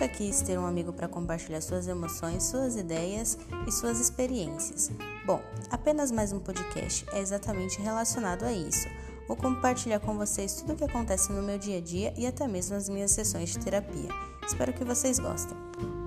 nunca quis ter um amigo para compartilhar suas emoções, suas ideias e suas experiências. Bom, apenas mais um podcast é exatamente relacionado a isso. Vou compartilhar com vocês tudo o que acontece no meu dia a dia e até mesmo as minhas sessões de terapia. Espero que vocês gostem.